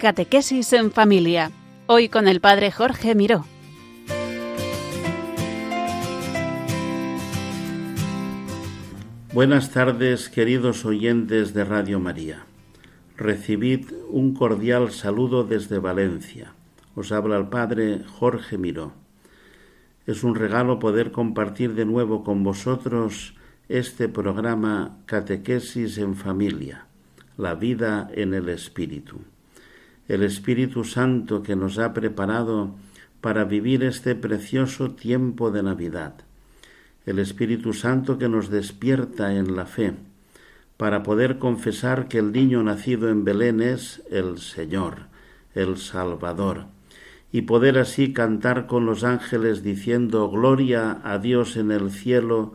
Catequesis en Familia. Hoy con el Padre Jorge Miró. Buenas tardes, queridos oyentes de Radio María. Recibid un cordial saludo desde Valencia. Os habla el Padre Jorge Miró. Es un regalo poder compartir de nuevo con vosotros este programa Catequesis en Familia, la vida en el Espíritu. El Espíritu Santo que nos ha preparado para vivir este precioso tiempo de Navidad el Espíritu Santo que nos despierta en la fe, para poder confesar que el niño nacido en Belén es el Señor, el Salvador, y poder así cantar con los ángeles diciendo Gloria a Dios en el cielo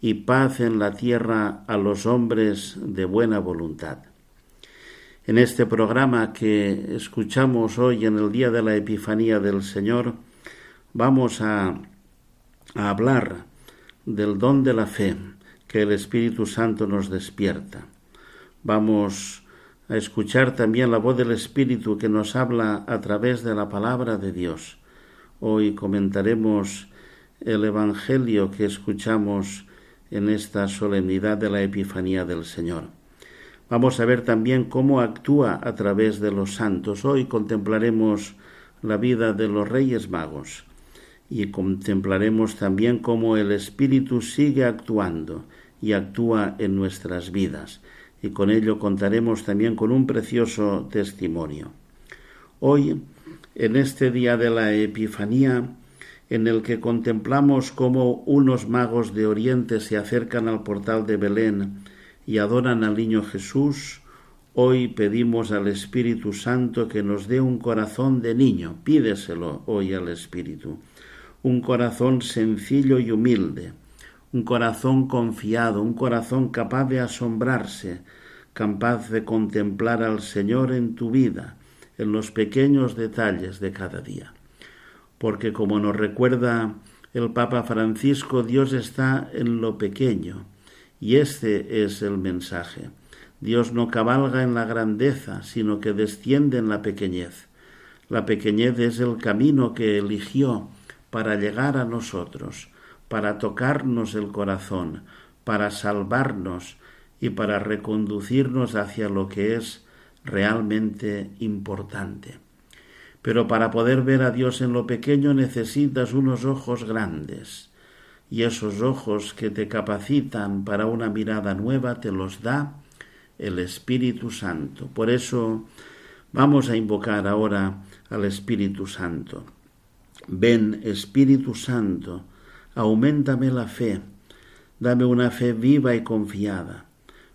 y paz en la tierra a los hombres de buena voluntad. En este programa que escuchamos hoy en el día de la Epifanía del Señor, vamos a, a hablar del don de la fe que el Espíritu Santo nos despierta. Vamos a escuchar también la voz del Espíritu que nos habla a través de la palabra de Dios. Hoy comentaremos el Evangelio que escuchamos en esta solemnidad de la Epifanía del Señor. Vamos a ver también cómo actúa a través de los santos. Hoy contemplaremos la vida de los Reyes Magos y contemplaremos también cómo el Espíritu sigue actuando y actúa en nuestras vidas, y con ello contaremos también con un precioso testimonio. Hoy, en este día de la Epifanía, en el que contemplamos cómo unos magos de Oriente se acercan al portal de Belén y adoran al niño Jesús, hoy pedimos al Espíritu Santo que nos dé un corazón de niño, pídeselo hoy al Espíritu un corazón sencillo y humilde, un corazón confiado, un corazón capaz de asombrarse, capaz de contemplar al Señor en tu vida, en los pequeños detalles de cada día. Porque como nos recuerda el Papa Francisco, Dios está en lo pequeño, y este es el mensaje. Dios no cabalga en la grandeza, sino que desciende en la pequeñez. La pequeñez es el camino que eligió para llegar a nosotros, para tocarnos el corazón, para salvarnos y para reconducirnos hacia lo que es realmente importante. Pero para poder ver a Dios en lo pequeño necesitas unos ojos grandes, y esos ojos que te capacitan para una mirada nueva te los da el Espíritu Santo. Por eso vamos a invocar ahora al Espíritu Santo. Ven, Espíritu Santo, aumentame la fe, dame una fe viva y confiada.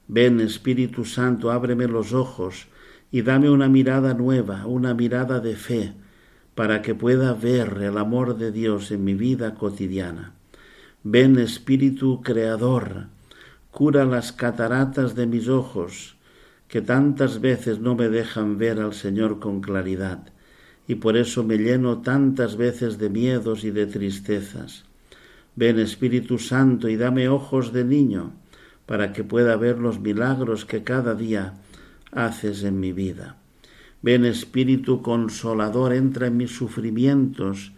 Ven, Espíritu Santo, ábreme los ojos y dame una mirada nueva, una mirada de fe, para que pueda ver el amor de Dios en mi vida cotidiana. Ven, Espíritu Creador, cura las cataratas de mis ojos, que tantas veces no me dejan ver al Señor con claridad y por eso me lleno tantas veces de miedos y de tristezas. Ven Espíritu Santo y dame ojos de niño para que pueda ver los milagros que cada día haces en mi vida. Ven Espíritu Consolador, entra en mis sufrimientos,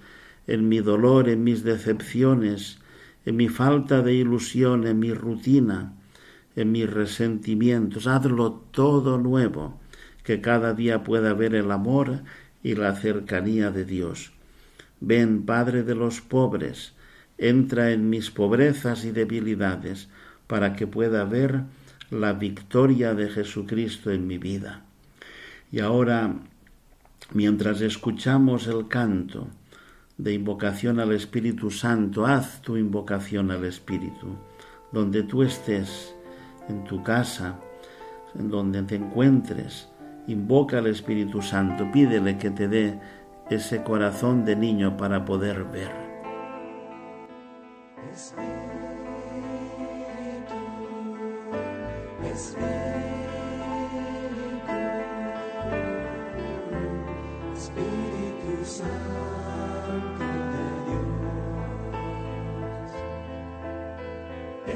en mi dolor, en mis decepciones, en mi falta de ilusión, en mi rutina, en mis resentimientos. Hazlo todo nuevo, que cada día pueda ver el amor y la cercanía de Dios. Ven, Padre de los pobres, entra en mis pobrezas y debilidades, para que pueda ver la victoria de Jesucristo en mi vida. Y ahora, mientras escuchamos el canto de invocación al Espíritu Santo, haz tu invocación al Espíritu, donde tú estés, en tu casa, en donde te encuentres, invoca al Espíritu Santo, pídele que te dé ese corazón de niño para poder ver. Espíritu, Espíritu.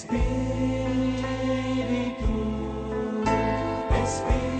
Espírito, Espírito.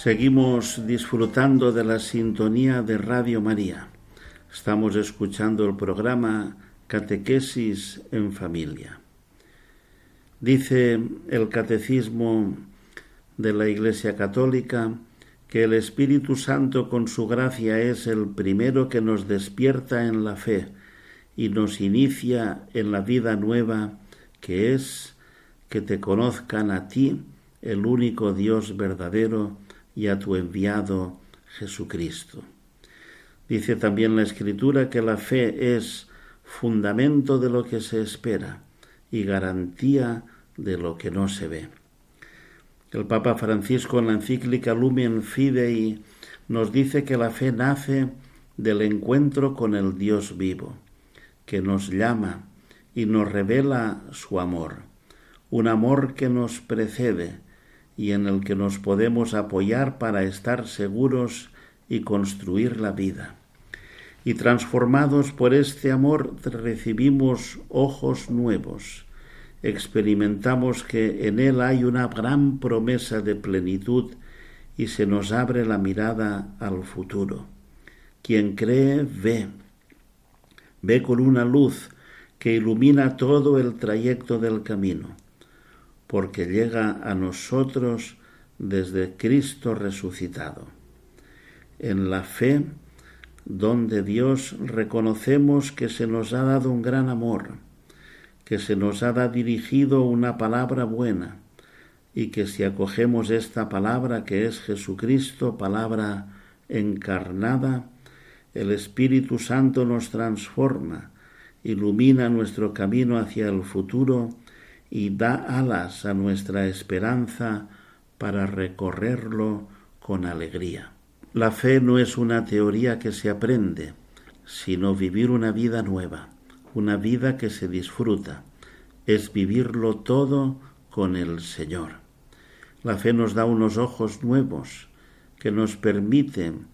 Seguimos disfrutando de la sintonía de Radio María. Estamos escuchando el programa Catequesis en Familia. Dice el Catecismo de la Iglesia Católica que el Espíritu Santo con su gracia es el primero que nos despierta en la fe y nos inicia en la vida nueva que es que te conozcan a ti, el único Dios verdadero, y a tu enviado Jesucristo. Dice también la Escritura que la fe es fundamento de lo que se espera y garantía de lo que no se ve. El Papa Francisco en la encíclica Lumen Fidei nos dice que la fe nace del encuentro con el Dios vivo, que nos llama y nos revela su amor, un amor que nos precede, y en el que nos podemos apoyar para estar seguros y construir la vida. Y transformados por este amor recibimos ojos nuevos, experimentamos que en él hay una gran promesa de plenitud y se nos abre la mirada al futuro. Quien cree ve, ve con una luz que ilumina todo el trayecto del camino porque llega a nosotros desde Cristo resucitado. En la fe, donde Dios reconocemos que se nos ha dado un gran amor, que se nos ha dirigido una palabra buena, y que si acogemos esta palabra que es Jesucristo, palabra encarnada, el Espíritu Santo nos transforma, ilumina nuestro camino hacia el futuro y da alas a nuestra esperanza para recorrerlo con alegría. La fe no es una teoría que se aprende, sino vivir una vida nueva, una vida que se disfruta, es vivirlo todo con el Señor. La fe nos da unos ojos nuevos que nos permiten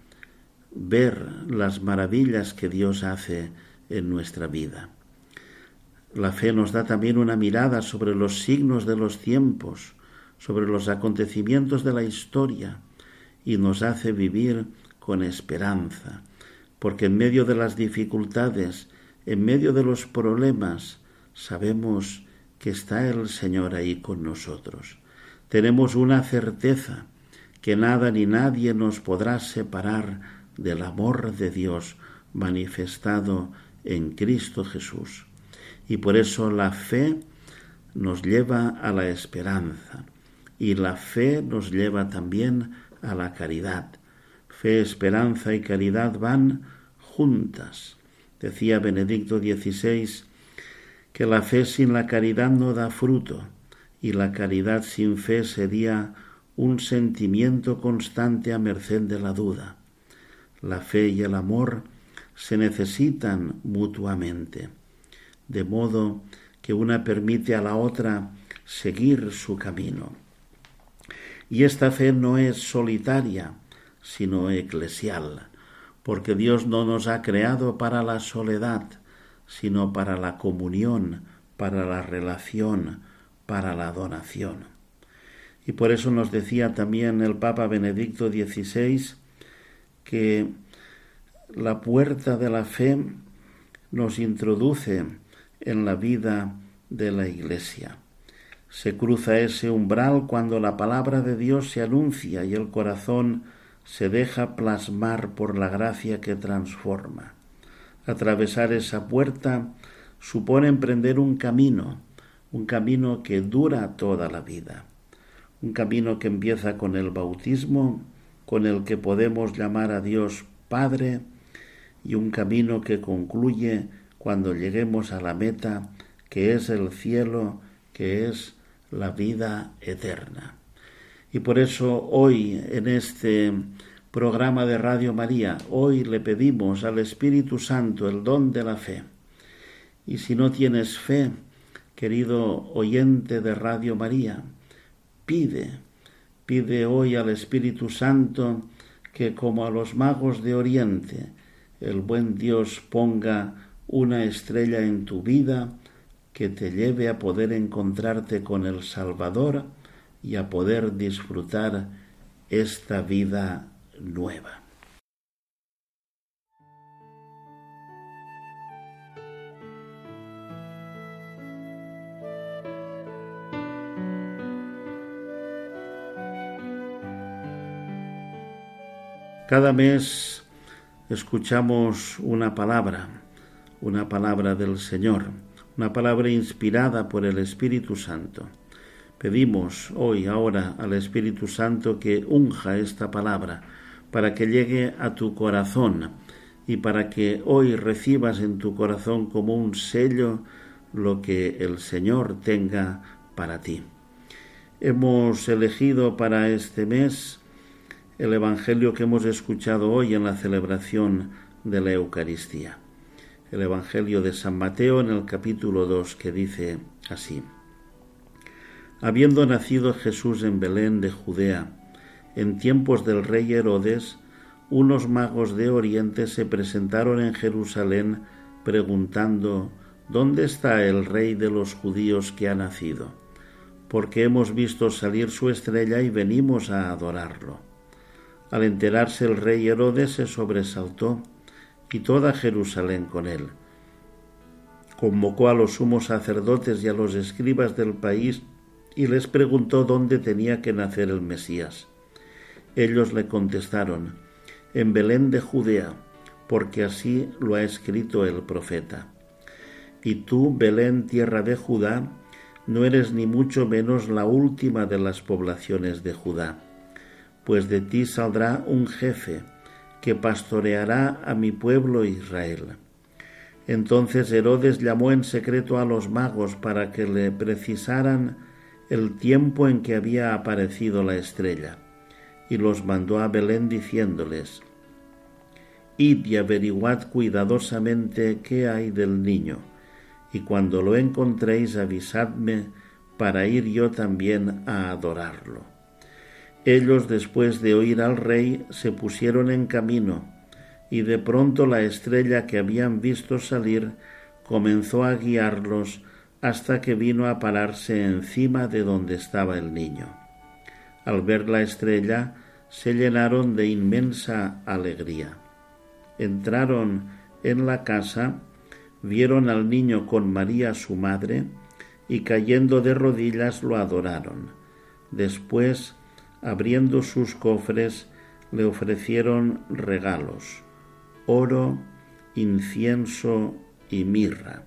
ver las maravillas que Dios hace en nuestra vida. La fe nos da también una mirada sobre los signos de los tiempos, sobre los acontecimientos de la historia, y nos hace vivir con esperanza, porque en medio de las dificultades, en medio de los problemas, sabemos que está el Señor ahí con nosotros. Tenemos una certeza que nada ni nadie nos podrá separar del amor de Dios manifestado en Cristo Jesús y por eso la fe nos lleva a la esperanza y la fe nos lleva también a la caridad. Fe, esperanza y caridad van juntas. Decía Benedicto XVI que la fe sin la caridad no da fruto y la caridad sin fe sería un sentimiento constante a merced de la duda. La fe y el amor se necesitan mutuamente de modo que una permite a la otra seguir su camino. Y esta fe no es solitaria, sino eclesial, porque Dios no nos ha creado para la soledad, sino para la comunión, para la relación, para la donación. Y por eso nos decía también el Papa Benedicto XVI que la puerta de la fe nos introduce en la vida de la Iglesia. Se cruza ese umbral cuando la palabra de Dios se anuncia y el corazón se deja plasmar por la gracia que transforma. Atravesar esa puerta supone emprender un camino, un camino que dura toda la vida, un camino que empieza con el bautismo, con el que podemos llamar a Dios Padre, y un camino que concluye cuando lleguemos a la meta, que es el cielo, que es la vida eterna. Y por eso hoy en este programa de Radio María, hoy le pedimos al Espíritu Santo el don de la fe. Y si no tienes fe, querido oyente de Radio María, pide, pide hoy al Espíritu Santo que como a los magos de Oriente, el buen Dios ponga una estrella en tu vida que te lleve a poder encontrarte con el Salvador y a poder disfrutar esta vida nueva. Cada mes escuchamos una palabra, una palabra del Señor, una palabra inspirada por el Espíritu Santo. Pedimos hoy, ahora, al Espíritu Santo que unja esta palabra para que llegue a tu corazón y para que hoy recibas en tu corazón como un sello lo que el Señor tenga para ti. Hemos elegido para este mes el Evangelio que hemos escuchado hoy en la celebración de la Eucaristía. El Evangelio de San Mateo en el capítulo 2 que dice así. Habiendo nacido Jesús en Belén de Judea, en tiempos del rey Herodes, unos magos de Oriente se presentaron en Jerusalén preguntando, ¿Dónde está el rey de los judíos que ha nacido? Porque hemos visto salir su estrella y venimos a adorarlo. Al enterarse el rey Herodes se sobresaltó y toda Jerusalén con él. Convocó a los sumos sacerdotes y a los escribas del país y les preguntó dónde tenía que nacer el Mesías. Ellos le contestaron, en Belén de Judea, porque así lo ha escrito el profeta. Y tú, Belén, tierra de Judá, no eres ni mucho menos la última de las poblaciones de Judá pues de ti saldrá un jefe que pastoreará a mi pueblo Israel. Entonces Herodes llamó en secreto a los magos para que le precisaran el tiempo en que había aparecido la estrella, y los mandó a Belén diciéndoles, Id y averiguad cuidadosamente qué hay del niño, y cuando lo encontréis avisadme para ir yo también a adorarlo. Ellos, después de oír al rey, se pusieron en camino, y de pronto la estrella que habían visto salir comenzó a guiarlos hasta que vino a pararse encima de donde estaba el niño. Al ver la estrella, se llenaron de inmensa alegría. Entraron en la casa, vieron al niño con María su madre, y cayendo de rodillas lo adoraron. Después abriendo sus cofres, le ofrecieron regalos, oro, incienso y mirra,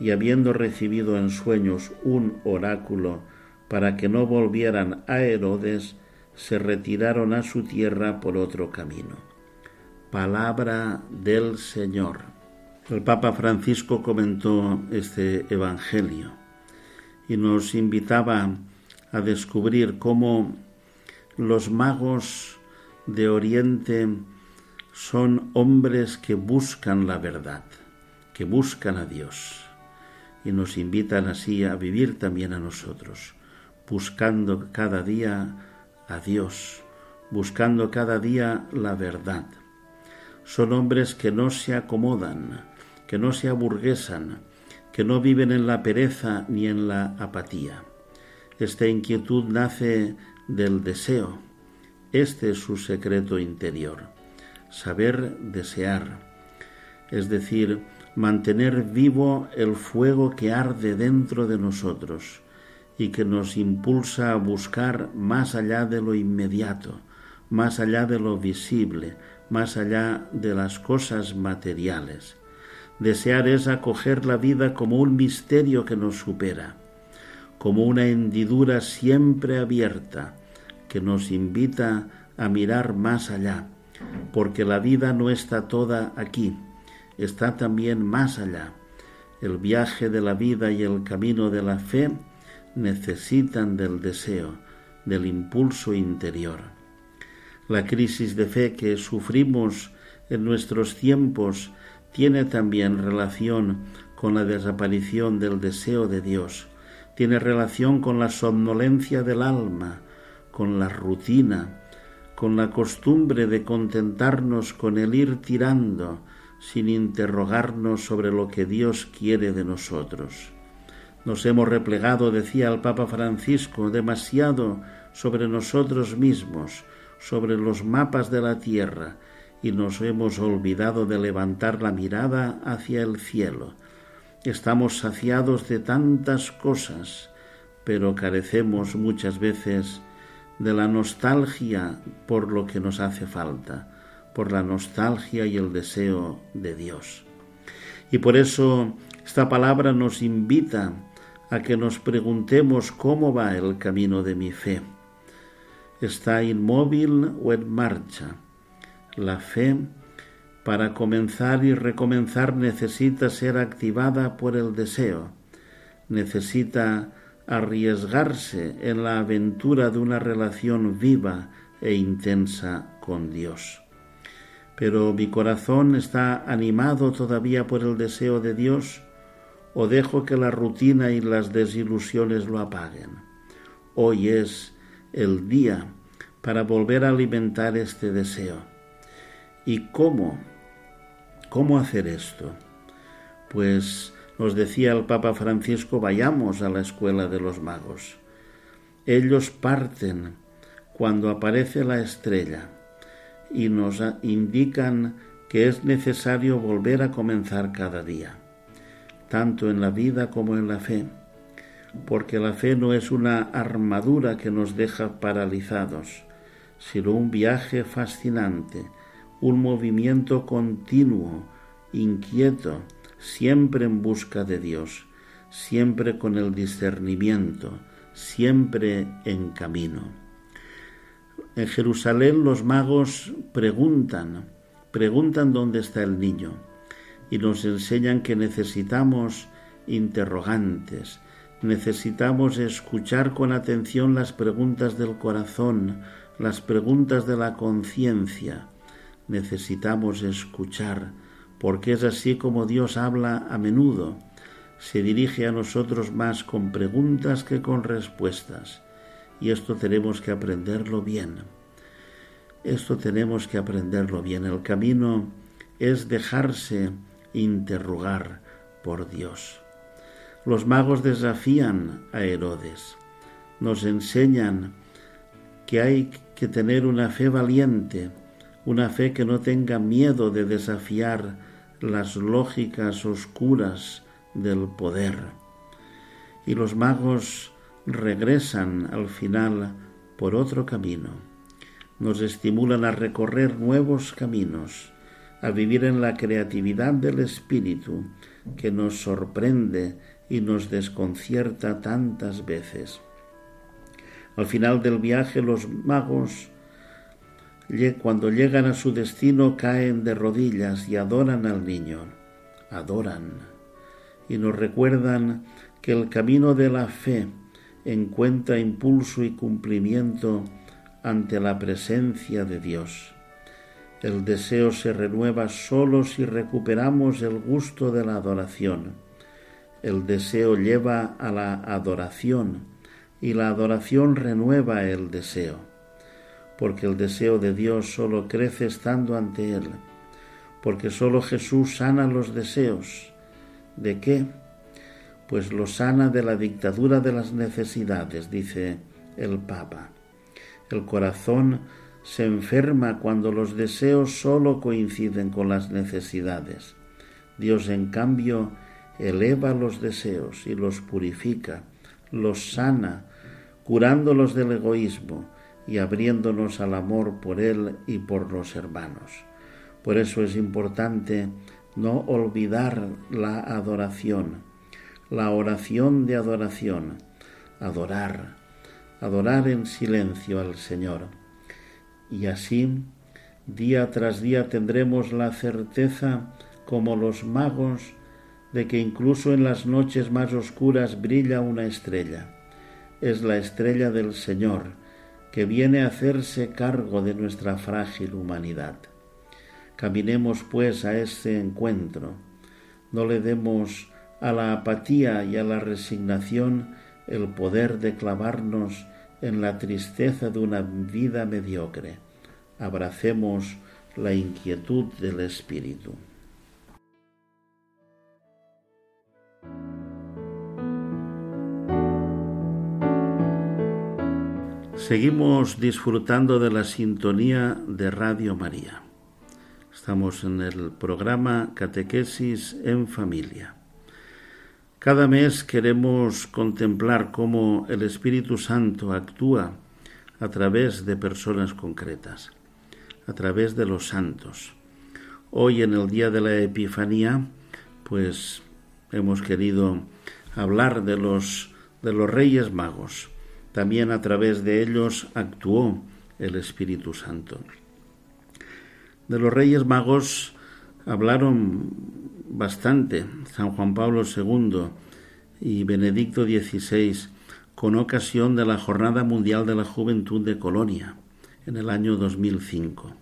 y habiendo recibido en sueños un oráculo para que no volvieran a Herodes, se retiraron a su tierra por otro camino. Palabra del Señor. El Papa Francisco comentó este Evangelio y nos invitaba a descubrir cómo los magos de Oriente son hombres que buscan la verdad, que buscan a Dios y nos invitan así a vivir también a nosotros, buscando cada día a Dios, buscando cada día la verdad. Son hombres que no se acomodan, que no se aburguesan, que no viven en la pereza ni en la apatía. Esta inquietud nace del deseo. Este es su secreto interior. Saber desear. Es decir, mantener vivo el fuego que arde dentro de nosotros y que nos impulsa a buscar más allá de lo inmediato, más allá de lo visible, más allá de las cosas materiales. Desear es acoger la vida como un misterio que nos supera, como una hendidura siempre abierta que nos invita a mirar más allá, porque la vida no está toda aquí, está también más allá. El viaje de la vida y el camino de la fe necesitan del deseo, del impulso interior. La crisis de fe que sufrimos en nuestros tiempos tiene también relación con la desaparición del deseo de Dios, tiene relación con la somnolencia del alma, con la rutina, con la costumbre de contentarnos con el ir tirando sin interrogarnos sobre lo que Dios quiere de nosotros. Nos hemos replegado, decía el Papa Francisco, demasiado sobre nosotros mismos, sobre los mapas de la tierra, y nos hemos olvidado de levantar la mirada hacia el cielo. Estamos saciados de tantas cosas, pero carecemos muchas veces de la nostalgia por lo que nos hace falta, por la nostalgia y el deseo de Dios. Y por eso esta palabra nos invita a que nos preguntemos cómo va el camino de mi fe. ¿Está inmóvil o en marcha? La fe, para comenzar y recomenzar, necesita ser activada por el deseo, necesita arriesgarse en la aventura de una relación viva e intensa con Dios. Pero mi corazón está animado todavía por el deseo de Dios o dejo que la rutina y las desilusiones lo apaguen. Hoy es el día para volver a alimentar este deseo. ¿Y cómo? ¿Cómo hacer esto? Pues nos decía el Papa Francisco, vayamos a la escuela de los magos. Ellos parten cuando aparece la estrella y nos indican que es necesario volver a comenzar cada día tanto en la vida como en la fe, porque la fe no es una armadura que nos deja paralizados, sino un viaje fascinante, un movimiento continuo, inquieto, siempre en busca de Dios, siempre con el discernimiento, siempre en camino. En Jerusalén los magos preguntan, preguntan dónde está el niño y nos enseñan que necesitamos interrogantes, necesitamos escuchar con atención las preguntas del corazón, las preguntas de la conciencia. Necesitamos escuchar, porque es así como Dios habla a menudo. Se dirige a nosotros más con preguntas que con respuestas. Y esto tenemos que aprenderlo bien. Esto tenemos que aprenderlo bien. El camino es dejarse interrogar por Dios. Los magos desafían a Herodes, nos enseñan que hay que tener una fe valiente, una fe que no tenga miedo de desafiar las lógicas oscuras del poder. Y los magos regresan al final por otro camino, nos estimulan a recorrer nuevos caminos, a vivir en la creatividad del espíritu que nos sorprende y nos desconcierta tantas veces. Al final del viaje los magos, cuando llegan a su destino, caen de rodillas y adoran al niño, adoran, y nos recuerdan que el camino de la fe encuentra impulso y cumplimiento ante la presencia de Dios. El deseo se renueva solo si recuperamos el gusto de la adoración. El deseo lleva a la adoración y la adoración renueva el deseo, porque el deseo de Dios solo crece estando ante Él, porque solo Jesús sana los deseos. ¿De qué? pues lo sana de la dictadura de las necesidades, dice el Papa. El corazón se enferma cuando los deseos solo coinciden con las necesidades. Dios, en cambio, eleva los deseos y los purifica, los sana, curándolos del egoísmo y abriéndonos al amor por Él y por los hermanos. Por eso es importante no olvidar la adoración, la oración de adoración, adorar, adorar en silencio al Señor. Y así, día tras día tendremos la certeza, como los magos, de que incluso en las noches más oscuras brilla una estrella. Es la estrella del Señor, que viene a hacerse cargo de nuestra frágil humanidad. Caminemos pues a este encuentro. No le demos a la apatía y a la resignación el poder de clavarnos en la tristeza de una vida mediocre. Abracemos la inquietud del espíritu. Seguimos disfrutando de la sintonía de Radio María. Estamos en el programa Catequesis en Familia. Cada mes queremos contemplar cómo el Espíritu Santo actúa a través de personas concretas, a través de los santos. Hoy en el día de la Epifanía, pues hemos querido hablar de los de los Reyes Magos. También a través de ellos actuó el Espíritu Santo. De los Reyes Magos hablaron bastante San Juan Pablo II y Benedicto XVI con ocasión de la Jornada Mundial de la Juventud de Colonia en el año 2005.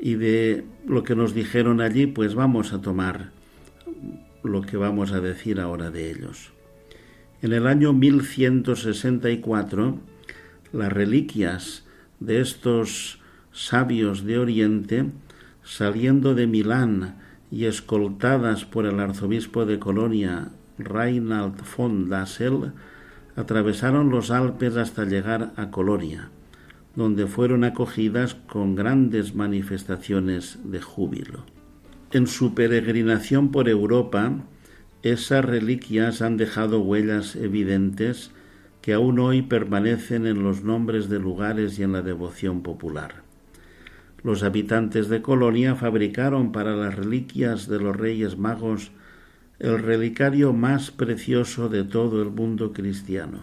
Y de lo que nos dijeron allí, pues vamos a tomar lo que vamos a decir ahora de ellos. En el año 1164, las reliquias de estos sabios de Oriente saliendo de Milán y escoltadas por el arzobispo de Colonia, Reinald von Dassel, atravesaron los Alpes hasta llegar a Colonia, donde fueron acogidas con grandes manifestaciones de júbilo. En su peregrinación por Europa, esas reliquias han dejado huellas evidentes que aún hoy permanecen en los nombres de lugares y en la devoción popular. Los habitantes de Colonia fabricaron para las reliquias de los Reyes Magos el relicario más precioso de todo el mundo cristiano,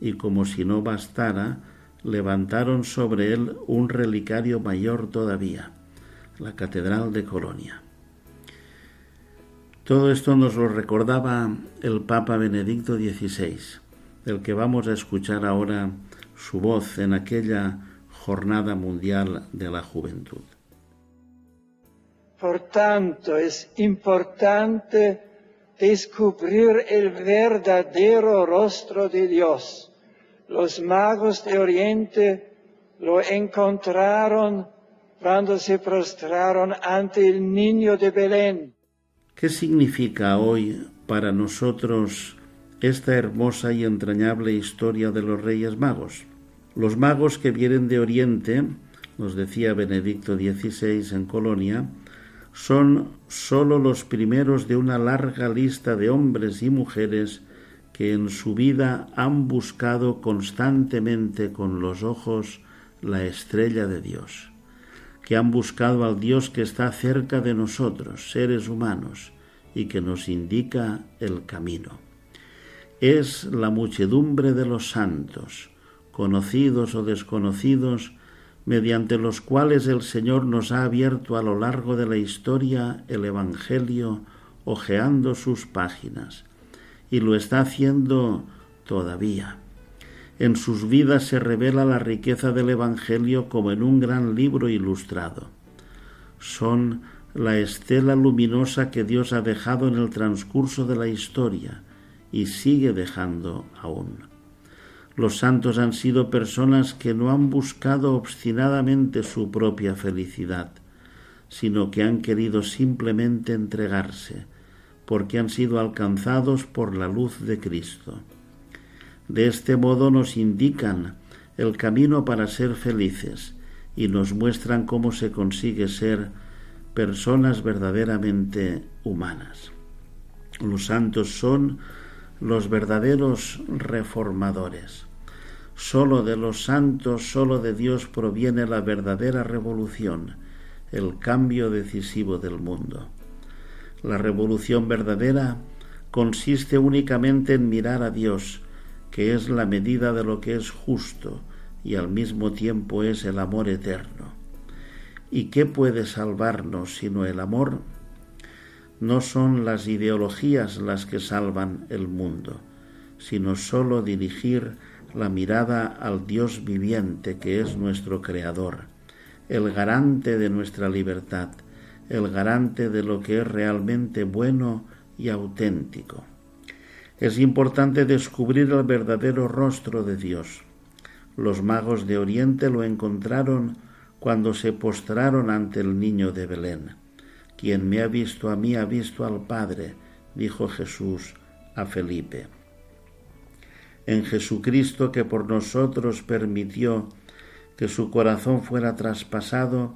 y como si no bastara, levantaron sobre él un relicario mayor todavía, la Catedral de Colonia. Todo esto nos lo recordaba el Papa Benedicto XVI, del que vamos a escuchar ahora su voz en aquella Jornada Mundial de la Juventud. Por tanto, es importante descubrir el verdadero rostro de Dios. Los magos de Oriente lo encontraron cuando se prostraron ante el niño de Belén. ¿Qué significa hoy para nosotros esta hermosa y entrañable historia de los Reyes Magos? Los magos que vienen de Oriente, nos decía Benedicto XVI en Colonia, son sólo los primeros de una larga lista de hombres y mujeres que en su vida han buscado constantemente con los ojos la estrella de Dios, que han buscado al Dios que está cerca de nosotros, seres humanos, y que nos indica el camino. Es la muchedumbre de los santos, conocidos o desconocidos, mediante los cuales el Señor nos ha abierto a lo largo de la historia el Evangelio, hojeando sus páginas, y lo está haciendo todavía. En sus vidas se revela la riqueza del Evangelio como en un gran libro ilustrado. Son la estela luminosa que Dios ha dejado en el transcurso de la historia y sigue dejando aún. Los santos han sido personas que no han buscado obstinadamente su propia felicidad, sino que han querido simplemente entregarse, porque han sido alcanzados por la luz de Cristo. De este modo nos indican el camino para ser felices y nos muestran cómo se consigue ser personas verdaderamente humanas. Los santos son los verdaderos reformadores. Solo de los santos, solo de Dios proviene la verdadera revolución, el cambio decisivo del mundo. La revolución verdadera consiste únicamente en mirar a Dios, que es la medida de lo que es justo y al mismo tiempo es el amor eterno. ¿Y qué puede salvarnos sino el amor? No son las ideologías las que salvan el mundo, sino sólo dirigir la mirada al Dios viviente que es nuestro Creador, el garante de nuestra libertad, el garante de lo que es realmente bueno y auténtico. Es importante descubrir el verdadero rostro de Dios. Los magos de Oriente lo encontraron cuando se postraron ante el niño de Belén. Quien me ha visto a mí ha visto al Padre, dijo Jesús a Felipe. En Jesucristo que por nosotros permitió que su corazón fuera traspasado,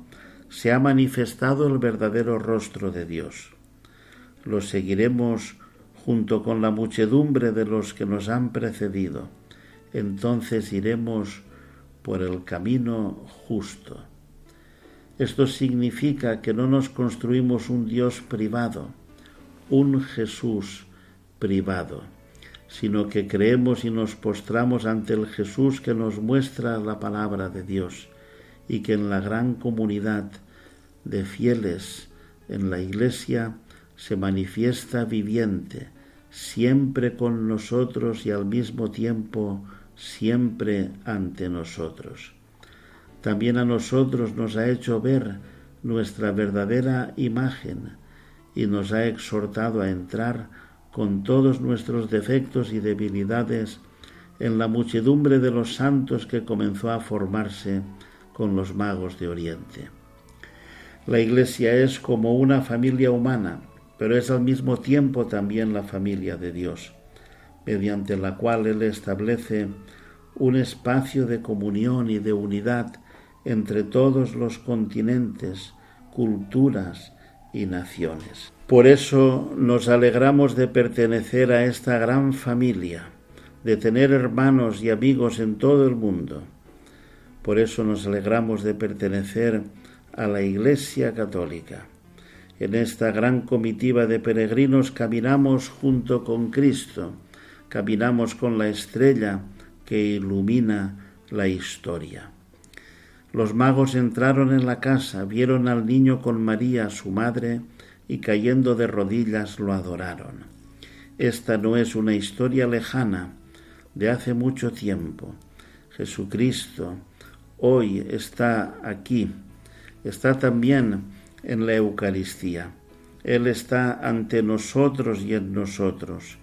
se ha manifestado el verdadero rostro de Dios. Lo seguiremos junto con la muchedumbre de los que nos han precedido. Entonces iremos por el camino justo. Esto significa que no nos construimos un Dios privado, un Jesús privado, sino que creemos y nos postramos ante el Jesús que nos muestra la palabra de Dios y que en la gran comunidad de fieles en la Iglesia se manifiesta viviente, siempre con nosotros y al mismo tiempo siempre ante nosotros también a nosotros nos ha hecho ver nuestra verdadera imagen y nos ha exhortado a entrar con todos nuestros defectos y debilidades en la muchedumbre de los santos que comenzó a formarse con los magos de Oriente. La Iglesia es como una familia humana, pero es al mismo tiempo también la familia de Dios, mediante la cual Él establece un espacio de comunión y de unidad entre todos los continentes, culturas y naciones. Por eso nos alegramos de pertenecer a esta gran familia, de tener hermanos y amigos en todo el mundo. Por eso nos alegramos de pertenecer a la Iglesia Católica. En esta gran comitiva de peregrinos caminamos junto con Cristo, caminamos con la estrella que ilumina la historia. Los magos entraron en la casa, vieron al niño con María, su madre, y cayendo de rodillas lo adoraron. Esta no es una historia lejana, de hace mucho tiempo. Jesucristo hoy está aquí, está también en la Eucaristía. Él está ante nosotros y en nosotros,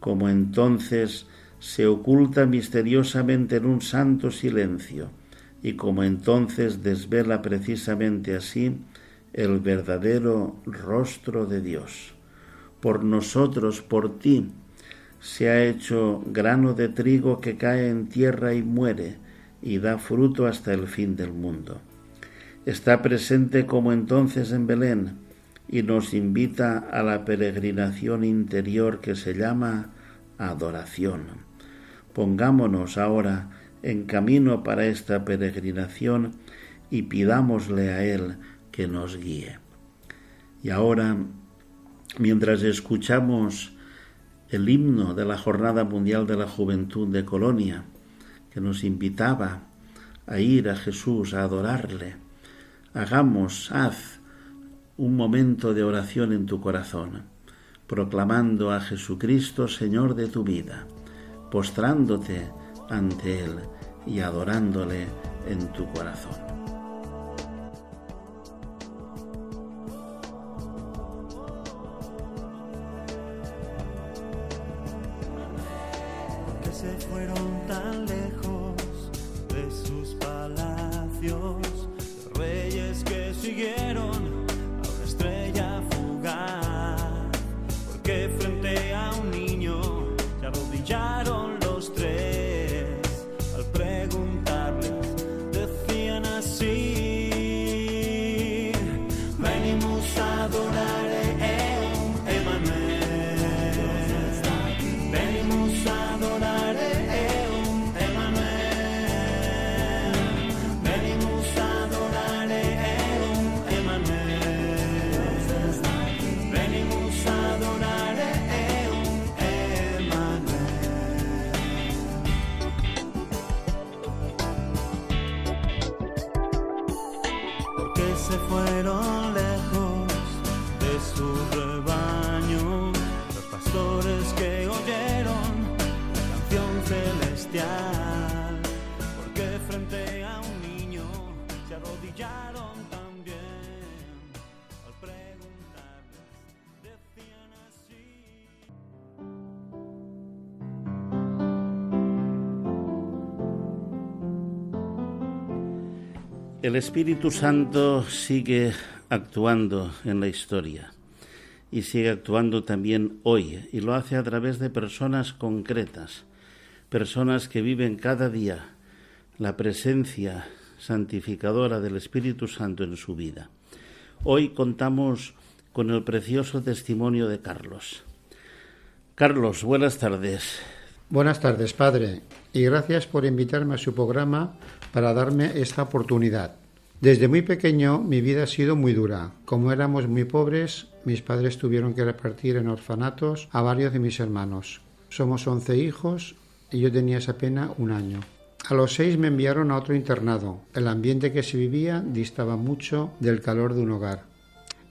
como entonces se oculta misteriosamente en un santo silencio y como entonces desvela precisamente así el verdadero rostro de Dios. Por nosotros, por ti, se ha hecho grano de trigo que cae en tierra y muere, y da fruto hasta el fin del mundo. Está presente como entonces en Belén, y nos invita a la peregrinación interior que se llama adoración. Pongámonos ahora en camino para esta peregrinación y pidámosle a Él que nos guíe. Y ahora, mientras escuchamos el himno de la Jornada Mundial de la Juventud de Colonia, que nos invitaba a ir a Jesús, a adorarle, hagamos, haz un momento de oración en tu corazón, proclamando a Jesucristo Señor de tu vida, postrándote ante Él y adorándole en tu corazón. já El Espíritu Santo sigue actuando en la historia y sigue actuando también hoy y lo hace a través de personas concretas, personas que viven cada día la presencia santificadora del Espíritu Santo en su vida. Hoy contamos con el precioso testimonio de Carlos. Carlos, buenas tardes. Buenas tardes, padre, y gracias por invitarme a su programa para darme esta oportunidad. Desde muy pequeño mi vida ha sido muy dura. Como éramos muy pobres, mis padres tuvieron que repartir en orfanatos a varios de mis hermanos. Somos once hijos y yo tenía esa pena un año. A los seis me enviaron a otro internado. El ambiente que se vivía distaba mucho del calor de un hogar.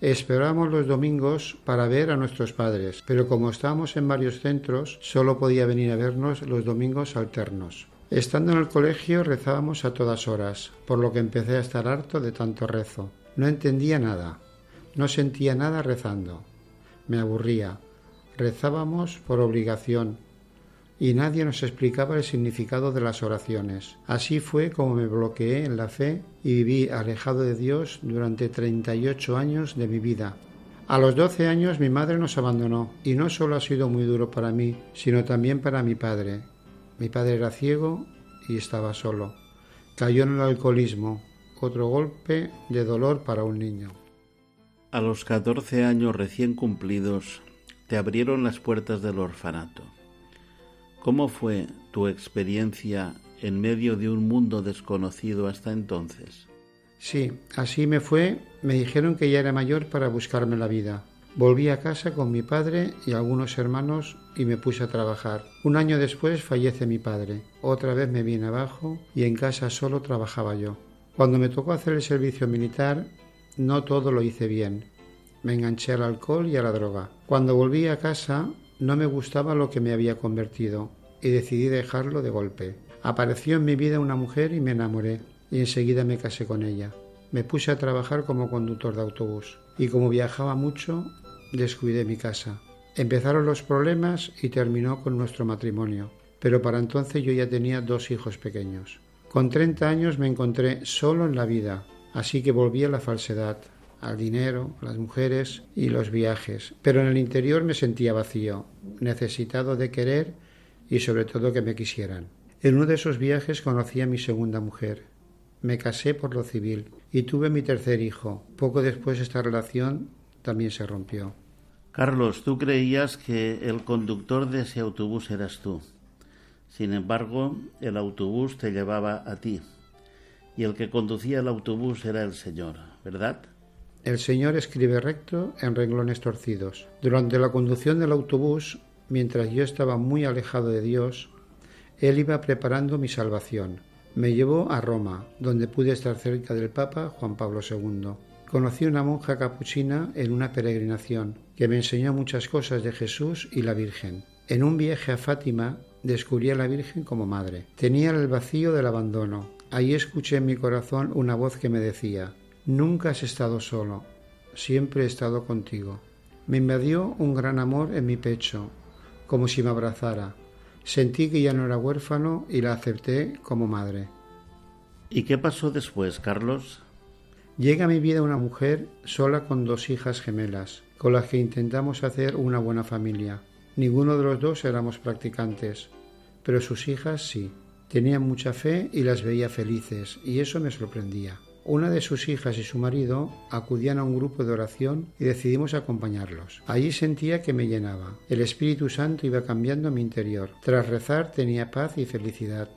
Esperábamos los domingos para ver a nuestros padres, pero como estábamos en varios centros, solo podía venir a vernos los domingos alternos. Estando en el colegio rezábamos a todas horas, por lo que empecé a estar harto de tanto rezo. No entendía nada, no sentía nada rezando. Me aburría. Rezábamos por obligación y nadie nos explicaba el significado de las oraciones. Así fue como me bloqueé en la fe y viví alejado de Dios durante 38 años de mi vida. A los 12 años mi madre nos abandonó y no solo ha sido muy duro para mí, sino también para mi padre. Mi padre era ciego y estaba solo. Cayó en el alcoholismo, otro golpe de dolor para un niño. A los 14 años recién cumplidos, te abrieron las puertas del orfanato. ¿Cómo fue tu experiencia en medio de un mundo desconocido hasta entonces? Sí, así me fue. Me dijeron que ya era mayor para buscarme la vida. Volví a casa con mi padre y algunos hermanos y me puse a trabajar. Un año después fallece mi padre. Otra vez me vine abajo y en casa solo trabajaba yo. Cuando me tocó hacer el servicio militar, no todo lo hice bien. Me enganché al alcohol y a la droga. Cuando volví a casa, no me gustaba lo que me había convertido y decidí dejarlo de golpe. Apareció en mi vida una mujer y me enamoré y enseguida me casé con ella. Me puse a trabajar como conductor de autobús y como viajaba mucho, descuidé mi casa. Empezaron los problemas y terminó con nuestro matrimonio, pero para entonces yo ya tenía dos hijos pequeños. Con 30 años me encontré solo en la vida, así que volví a la falsedad, al dinero, las mujeres y los viajes, pero en el interior me sentía vacío, necesitado de querer y sobre todo que me quisieran. En uno de esos viajes conocí a mi segunda mujer. Me casé por lo civil y tuve mi tercer hijo. Poco después esta relación también se rompió. Carlos, tú creías que el conductor de ese autobús eras tú. Sin embargo, el autobús te llevaba a ti. Y el que conducía el autobús era el Señor, ¿verdad? El Señor escribe recto en renglones torcidos. Durante la conducción del autobús, mientras yo estaba muy alejado de Dios, Él iba preparando mi salvación. Me llevó a Roma, donde pude estar cerca del Papa Juan Pablo II. Conocí una monja capuchina en una peregrinación que me enseñó muchas cosas de Jesús y la Virgen. En un viaje a Fátima descubrí a la Virgen como madre. Tenía el vacío del abandono. Ahí escuché en mi corazón una voz que me decía, Nunca has estado solo, siempre he estado contigo. Me invadió un gran amor en mi pecho, como si me abrazara. Sentí que ya no era huérfano y la acepté como madre. ¿Y qué pasó después, Carlos? Llega a mi vida una mujer sola con dos hijas gemelas, con las que intentamos hacer una buena familia. Ninguno de los dos éramos practicantes, pero sus hijas sí. Tenían mucha fe y las veía felices, y eso me sorprendía. Una de sus hijas y su marido acudían a un grupo de oración y decidimos acompañarlos. Allí sentía que me llenaba. El Espíritu Santo iba cambiando mi interior. Tras rezar tenía paz y felicidad.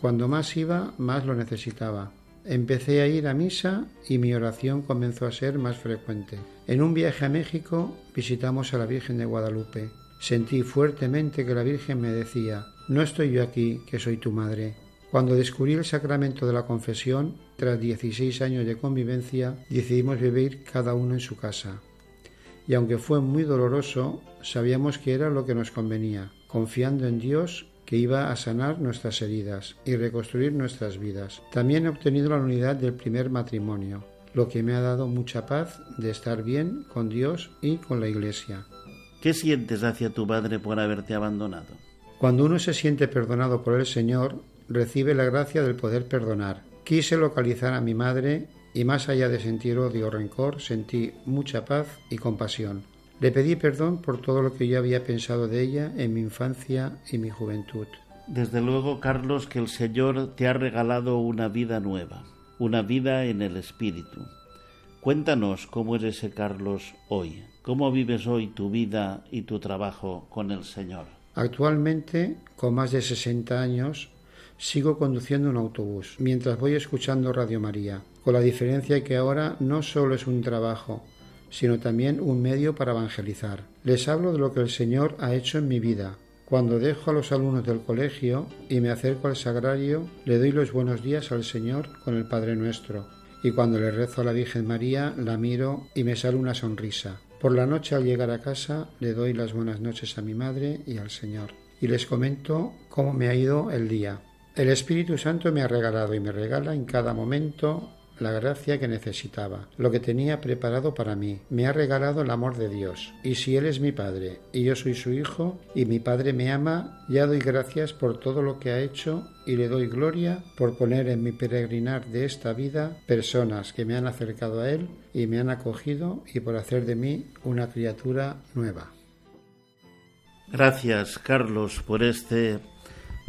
Cuando más iba, más lo necesitaba. Empecé a ir a misa y mi oración comenzó a ser más frecuente. En un viaje a México visitamos a la Virgen de Guadalupe. Sentí fuertemente que la Virgen me decía, no estoy yo aquí, que soy tu madre. Cuando descubrí el sacramento de la confesión, tras 16 años de convivencia, decidimos vivir cada uno en su casa. Y aunque fue muy doloroso, sabíamos que era lo que nos convenía, confiando en Dios que iba a sanar nuestras heridas y reconstruir nuestras vidas. También he obtenido la unidad del primer matrimonio, lo que me ha dado mucha paz de estar bien con Dios y con la Iglesia. ¿Qué sientes hacia tu padre por haberte abandonado? Cuando uno se siente perdonado por el Señor, recibe la gracia del poder perdonar. Quise localizar a mi madre y más allá de sentir odio o rencor, sentí mucha paz y compasión. Le pedí perdón por todo lo que yo había pensado de ella en mi infancia y mi juventud. Desde luego, Carlos, que el Señor te ha regalado una vida nueva, una vida en el Espíritu. Cuéntanos cómo es ese Carlos hoy, cómo vives hoy tu vida y tu trabajo con el Señor. Actualmente, con más de 60 años, sigo conduciendo un autobús mientras voy escuchando Radio María, con la diferencia que ahora no solo es un trabajo, sino también un medio para evangelizar. Les hablo de lo que el Señor ha hecho en mi vida. Cuando dejo a los alumnos del colegio y me acerco al sagrario, le doy los buenos días al Señor con el Padre Nuestro. Y cuando le rezo a la Virgen María, la miro y me sale una sonrisa. Por la noche al llegar a casa le doy las buenas noches a mi madre y al Señor. Y les comento cómo me ha ido el día. El Espíritu Santo me ha regalado y me regala en cada momento la gracia que necesitaba, lo que tenía preparado para mí. Me ha regalado el amor de Dios. Y si Él es mi Padre y yo soy su Hijo y mi Padre me ama, ya doy gracias por todo lo que ha hecho y le doy gloria por poner en mi peregrinar de esta vida personas que me han acercado a Él y me han acogido y por hacer de mí una criatura nueva. Gracias, Carlos, por este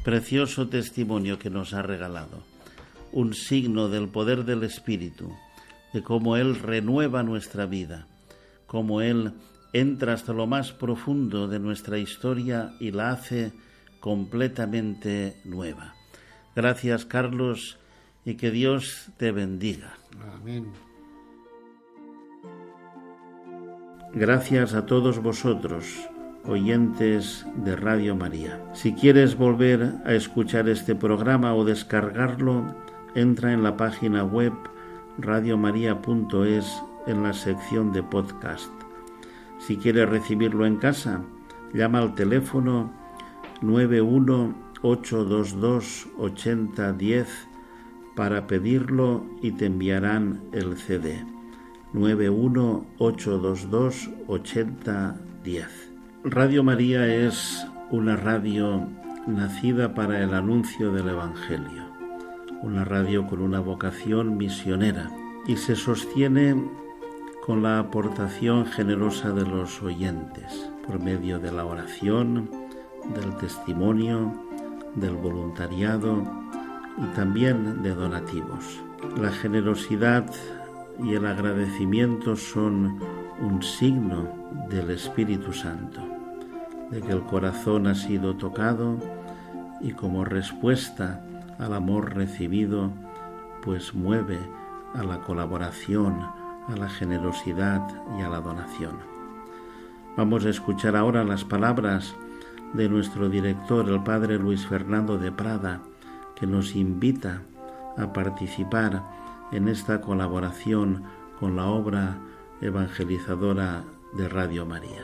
precioso testimonio que nos ha regalado un signo del poder del Espíritu, de cómo Él renueva nuestra vida, cómo Él entra hasta lo más profundo de nuestra historia y la hace completamente nueva. Gracias, Carlos, y que Dios te bendiga. Amén. Gracias a todos vosotros, oyentes de Radio María. Si quieres volver a escuchar este programa o descargarlo, entra en la página web radiomaria.es en la sección de podcast. Si quieres recibirlo en casa, llama al teléfono 918228010 para pedirlo y te enviarán el CD. 918228010. Radio María es una radio nacida para el anuncio del Evangelio una radio con una vocación misionera y se sostiene con la aportación generosa de los oyentes por medio de la oración, del testimonio, del voluntariado y también de donativos. La generosidad y el agradecimiento son un signo del Espíritu Santo, de que el corazón ha sido tocado y como respuesta al amor recibido, pues mueve a la colaboración, a la generosidad y a la donación. Vamos a escuchar ahora las palabras de nuestro director, el padre Luis Fernando de Prada, que nos invita a participar en esta colaboración con la obra evangelizadora de Radio María.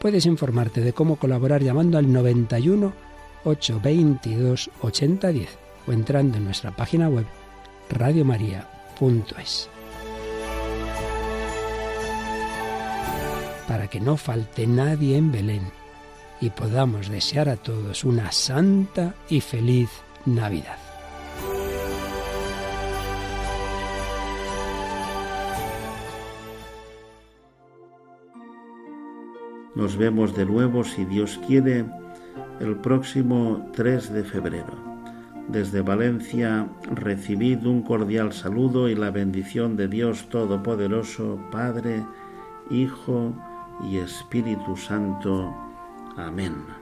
Puedes informarte de cómo colaborar llamando al 91 822 8010 o entrando en nuestra página web radiomaria.es. Para que no falte nadie en Belén y podamos desear a todos una santa y feliz Navidad. Nos vemos de nuevo, si Dios quiere, el próximo 3 de febrero. Desde Valencia recibid un cordial saludo y la bendición de Dios Todopoderoso, Padre, Hijo y Espíritu Santo. Amén.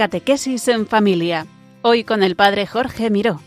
Catequesis en familia. Hoy con el Padre Jorge Miró.